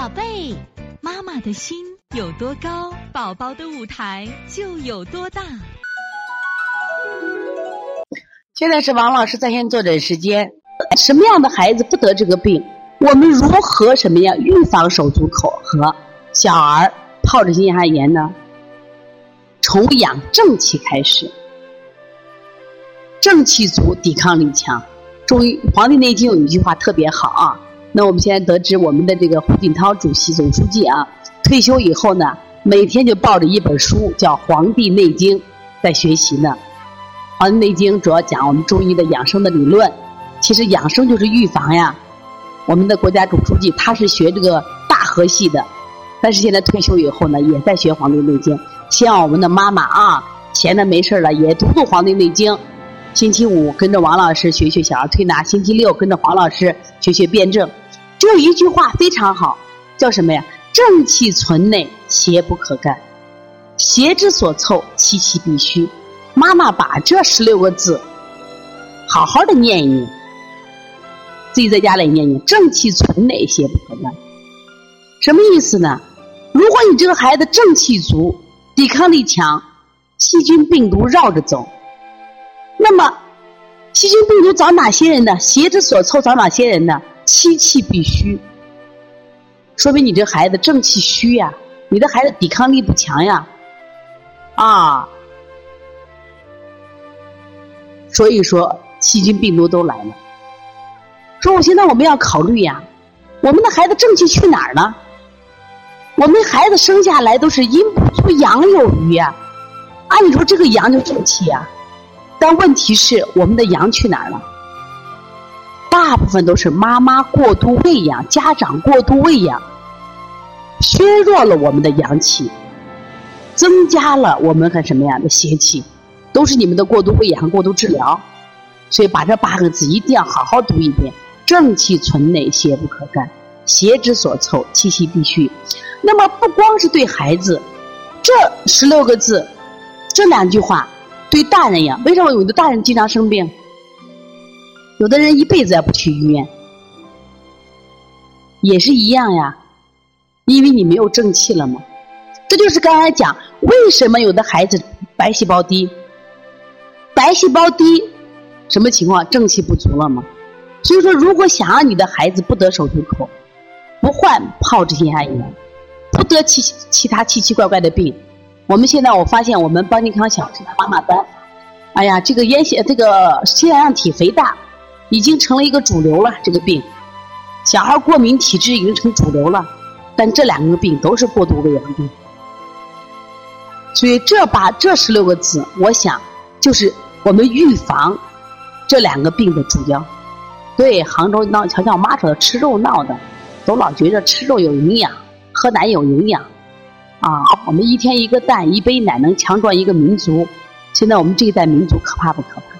宝贝，妈妈的心有多高，宝宝的舞台就有多大。现在是王老师在线坐诊时间。什么样的孩子不得这个病？我们如何什么样预防手足口和小儿疱疹性咽炎呢？从养正气开始，正气足，抵抗力强。中医《黄帝内经》有一句话特别好啊。那我们现在得知，我们的这个胡锦涛主席、总书记啊，退休以后呢，每天就抱着一本书，叫《黄帝内经》，在学习呢。《黄帝内经》主要讲我们中医的养生的理论。其实养生就是预防呀。我们的国家总书记他是学这个大河系的，但是现在退休以后呢，也在学《黄帝内经》。希望我们的妈妈啊，闲的没事了也读读《黄帝内经》。星期五跟着王老师学学小儿推拿，星期六跟着黄老师学学辩证。只有一句话非常好，叫什么呀？正气存内，邪不可干。邪之所凑，其气必虚。妈妈把这十六个字好好的念一念，自己在家里念念。正气存内，邪不可干。什么意思呢？如果你这个孩子正气足，抵抗力强，细菌病毒绕着走，那么细菌病毒找哪些人呢？邪之所凑找哪些人呢？七气必虚，说明你这孩子正气虚呀，你的孩子抵抗力不强呀，啊，所以说细菌病毒都来了。说我现在我们要考虑呀，我们的孩子正气去哪儿了？我们孩子生下来都是阴不足阳有余呀，按理说这个阳就正气呀，但问题是我们的阳去哪儿了？大部分都是妈妈过度喂养，家长过度喂养，削弱了我们的阳气，增加了我们和什么样的邪气，都是你们的过度喂养和过度治疗。所以把这八个字一定要好好读一遍：正气存内，邪不可干；邪之所凑，气息必虚。那么不光是对孩子，这十六个字，这两句话对大人呀。为什么有的大人经常生病？有的人一辈子也不去医院，也是一样呀，因为你没有正气了嘛。这就是刚才讲，为什么有的孩子白细胞低？白细胞低，什么情况？正气不足了吗？所以说，如果想让你的孩子不得手足口，不患疱疹性咽炎，不得其其他奇奇怪怪的病，我们现在我发现我们邦尼康小儿妈妈班，哎呀，这个烟酰这个腺样体肥大。已经成了一个主流了，这个病，小孩过敏体质已经成主流了，但这两个病都是过度喂养病，所以这把这十六个字，我想就是我们预防这两个病的主要。对，杭州闹，瞧瞧我妈说的，吃肉闹的，都老觉着吃肉有营养，喝奶有营养，啊，我们一天一个蛋，一杯奶能强壮一个民族，现在我们这一代民族可怕不可怕？